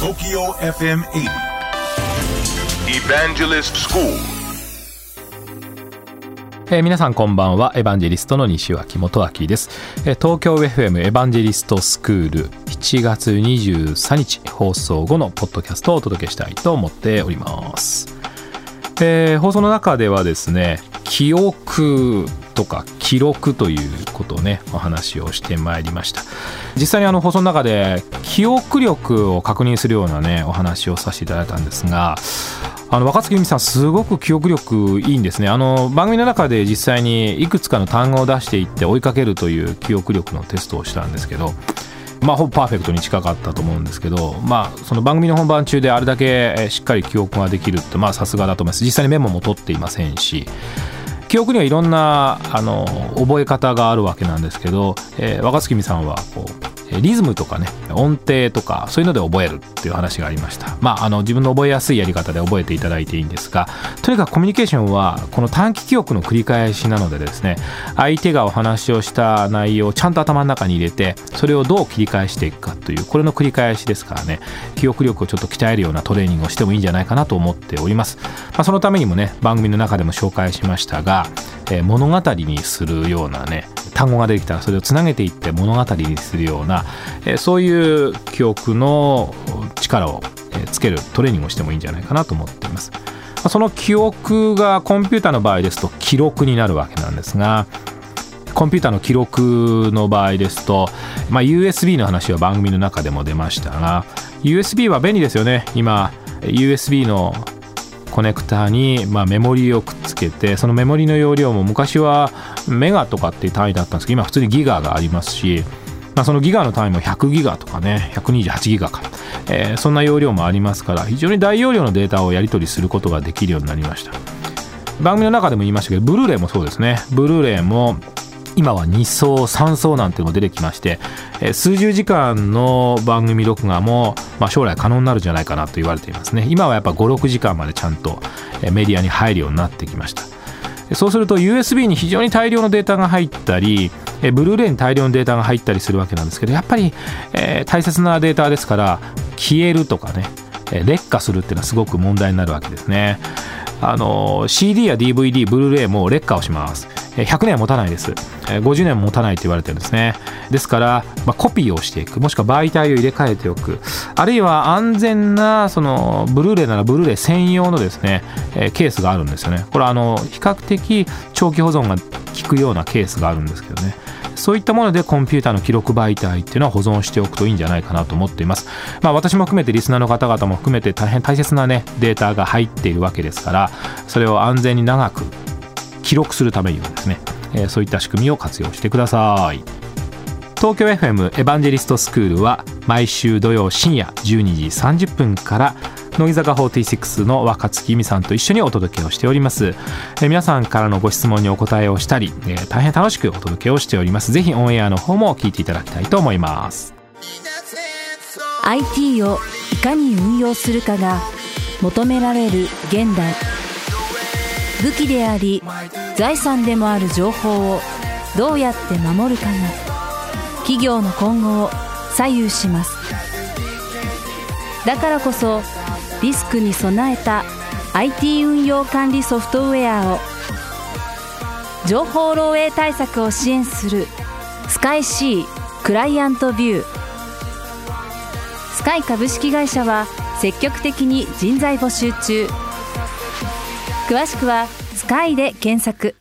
TOKYO FM 80. Evangelist School. えー皆さんこんばんはエヴァンジェリストの西脇元明です、えー東京 FM エヴァンジェリストスクール7月23日放送後のポッドキャストをお届けしたいと思っております、えー放送の中ではですね記憶とか記録ということをねお話をしてまいりました。実際にあの放送の中で記憶力を確認するようなねお話をさせていただいたんですがあの若月由美さんすごく記憶力いいんですね。あの番組の中で実際にいくつかの単語を出していって追いかけるという記憶力のテストをしたんですけどまあ、ほぼパーフェクトに近かったと思うんですけど、まあ、その番組の本番中であれだけしっかり記憶ができるってさすがだと思います。実際にメモも取っていませんし記憶にはいろんなあの覚え方があるわけなんですけど、えー若月美さんはこうリズムとかね音程とかそういうので覚えるっていう話がありました。まああの自分の覚えやすいやり方で覚えていただいていいんですがとにかくコミュニケーションはこの短期記憶の繰り返しなのでですね相手がお話をした内容をちゃんと頭の中に入れてそれをどう切り返していくかというこれの繰り返しですからね記憶力をちょっと鍛えるようなトレーニングをしてもいいんじゃないかなと思っております、まあ、そのためにもね番組の中でも紹介しましたが、えー物語にするようなね単語が出てきたらそれをつなげていって物語にするような、えーそういう記憶の力をつけるトレーニングをしてもいいんじゃないかなと思っています。その記憶がコンピューターの場合ですと記録になるわけなんですがコンピューターの記録の場合ですと、まあ、USB の話は番組の中でも出ましたが USB は便利ですよね。今 USB のコネクターに、まあ、メモリをくっつけてそのメモリの容量も昔はメガとかっていう単位だったんですけど今普通にギガがありますし、まあ、そのギガの単位も100ギガとかね128ギガか、えーそんな容量もありますから非常に大容量のデータをやり取りすることができるようになりました。番組の中でも言いましたけどブルーレイもそうですね。ブルーレイも今は2層3層なんていうのも出てきまして、え数十時間の番組録画も、まあ、将来可能になるんじゃないかなと言われていますね。今はやっぱ56時間までちゃんとえメディアに入るようになってきました。そうすると USB に非常に大量のデータが入ったりえブルーレイに大量のデータが入ったりするわけなんですけどやっぱり、えー大切なデータですから消えるとかねえ劣化するっていうのはすごく問題になるわけですね。あの CD や DVD ブルーレイも劣化をします。100年は持たないです。50年も持たないと言われてるんですね。ですから、まあ、コピーをしていく。もしくは媒体を入れ替えておく。あるいは安全なそのブルーレイならブルーレイ専用のですね、ケースがあるんですよね。これはあの比較的長期保存が効くようなケースがあるんですけどね。そういったものでコンピューターの記録媒体っていうのは保存しておくといいんじゃないかなと思っています。まあ私も含めてリスナーの方々も含めて大変大切なねデータが入っているわけですからそれを安全に長く記録するためにはですね、えーそういった仕組みを活用してください。東京 FM エヴァンジェリストスクールは毎週土曜深夜12時30分から乃木坂46の若月由美さんと一緒にお届けをしております、え皆さんからのご質問にお答えをしたり、え大変楽しくお届けをしております。ぜひオンエアの方も聞いていただきたいと思います。IT をいかに運用するかが求められる現代。武器であり財産でもある情報をどうやって守るかが企業の今後を左右します。だからこそリスクに備えた IT 運用管理ソフトウェアを情報漏洩対策を支援するスカイ C クライアントビュースカイ株式会社は積極的に人材募集中。詳しくはスカイで検索。